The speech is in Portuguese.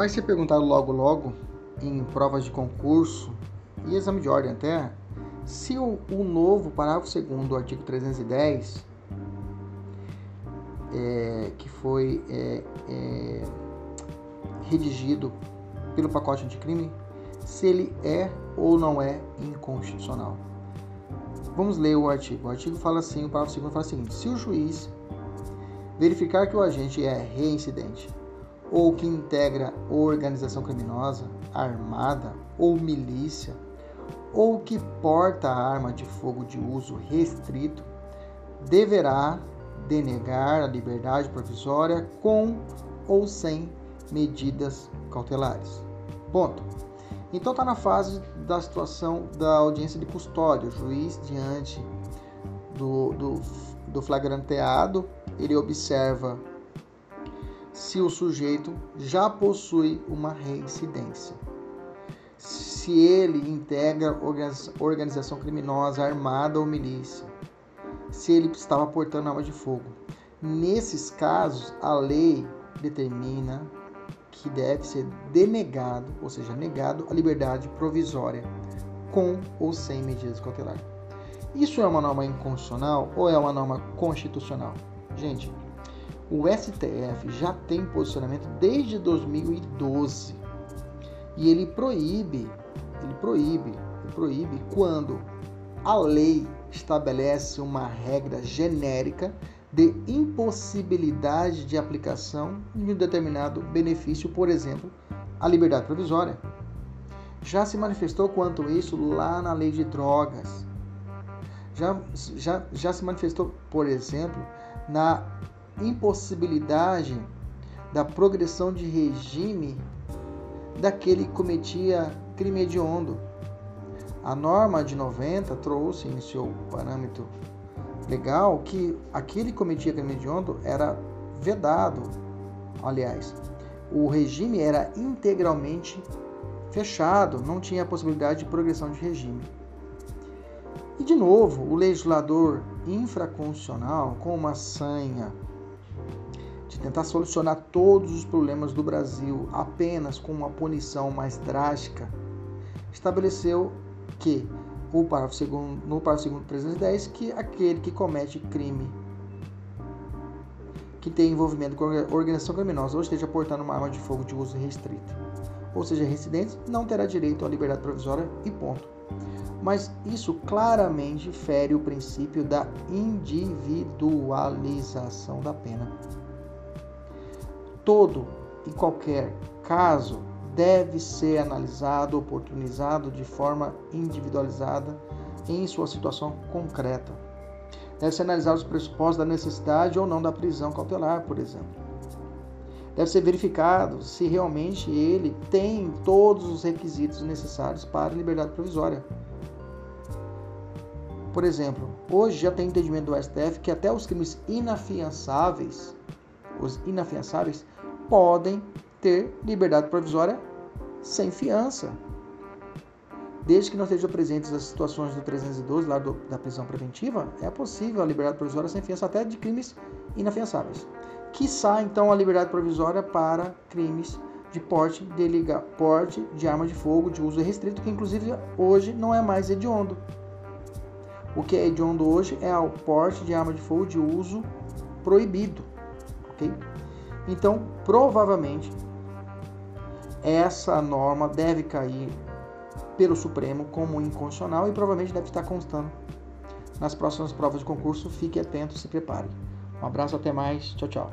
vai ser perguntado logo logo em provas de concurso e exame de ordem até se o, o novo parágrafo 2 do artigo 310 é, que foi é, é, redigido pelo pacote anticrime, se ele é ou não é inconstitucional. Vamos ler o artigo. O artigo fala assim, o parágrafo 2 fala o seguinte: se o juiz verificar que o agente é reincidente ou que integra organização criminosa, armada ou milícia, ou que porta arma de fogo de uso restrito, deverá denegar a liberdade provisória com ou sem medidas cautelares. Ponto. Então está na fase da situação da audiência de custódia. O juiz, diante do, do, do flagranteado, ele observa se o sujeito já possui uma reincidência. Se ele integra organização criminosa, armada ou milícia. Se ele estava portando arma de fogo. Nesses casos, a lei determina que deve ser denegado, ou seja, negado a liberdade provisória, com ou sem medidas cautelares. Isso é uma norma inconstitucional ou é uma norma constitucional? Gente, o STF já tem posicionamento desde 2012 e ele proíbe, ele proíbe, ele proíbe quando a lei estabelece uma regra genérica de impossibilidade de aplicação de um determinado benefício, por exemplo, a liberdade provisória. Já se manifestou quanto isso lá na lei de drogas. Já, já, já se manifestou, por exemplo, na impossibilidade da progressão de regime daquele que cometia crime hediondo. A norma de 90 trouxe em seu parâmetro legal que aquele que cometia crime hediondo era vedado. Aliás, o regime era integralmente fechado, não tinha possibilidade de progressão de regime. E de novo, o legislador infraconstitucional, com uma sanha tentar solucionar todos os problemas do Brasil apenas com uma punição mais drástica, estabeleceu que o parágrafo segundo, no parágrafo 2 310 que aquele que comete crime que tem envolvimento com organização criminosa ou esteja portando uma arma de fogo de uso restrito, ou seja, residente, não terá direito à liberdade provisória e ponto. Mas isso claramente fere o princípio da individualização da pena. Todo e qualquer caso deve ser analisado, oportunizado de forma individualizada em sua situação concreta. Deve ser analisado os pressupostos da necessidade ou não da prisão cautelar, por exemplo. Deve ser verificado se realmente ele tem todos os requisitos necessários para liberdade provisória. Por exemplo, hoje já tem entendimento do STF que até os crimes inafiançáveis, os inafiançáveis podem ter liberdade provisória sem fiança. Desde que não estejam presentes as situações do 312, lá do, da prisão preventiva, é possível a liberdade provisória sem fiança até de crimes inafiançáveis. Quiçá, então, a liberdade provisória para crimes de porte de, liga, porte de arma de fogo de uso restrito, que inclusive hoje não é mais hediondo. O que é hediondo hoje é o porte de arma de fogo de uso proibido. ok? Então, provavelmente, essa norma deve cair pelo Supremo como inconstitucional e provavelmente deve estar constando nas próximas provas de concurso. Fique atento, se prepare. Um abraço, até mais. Tchau, tchau.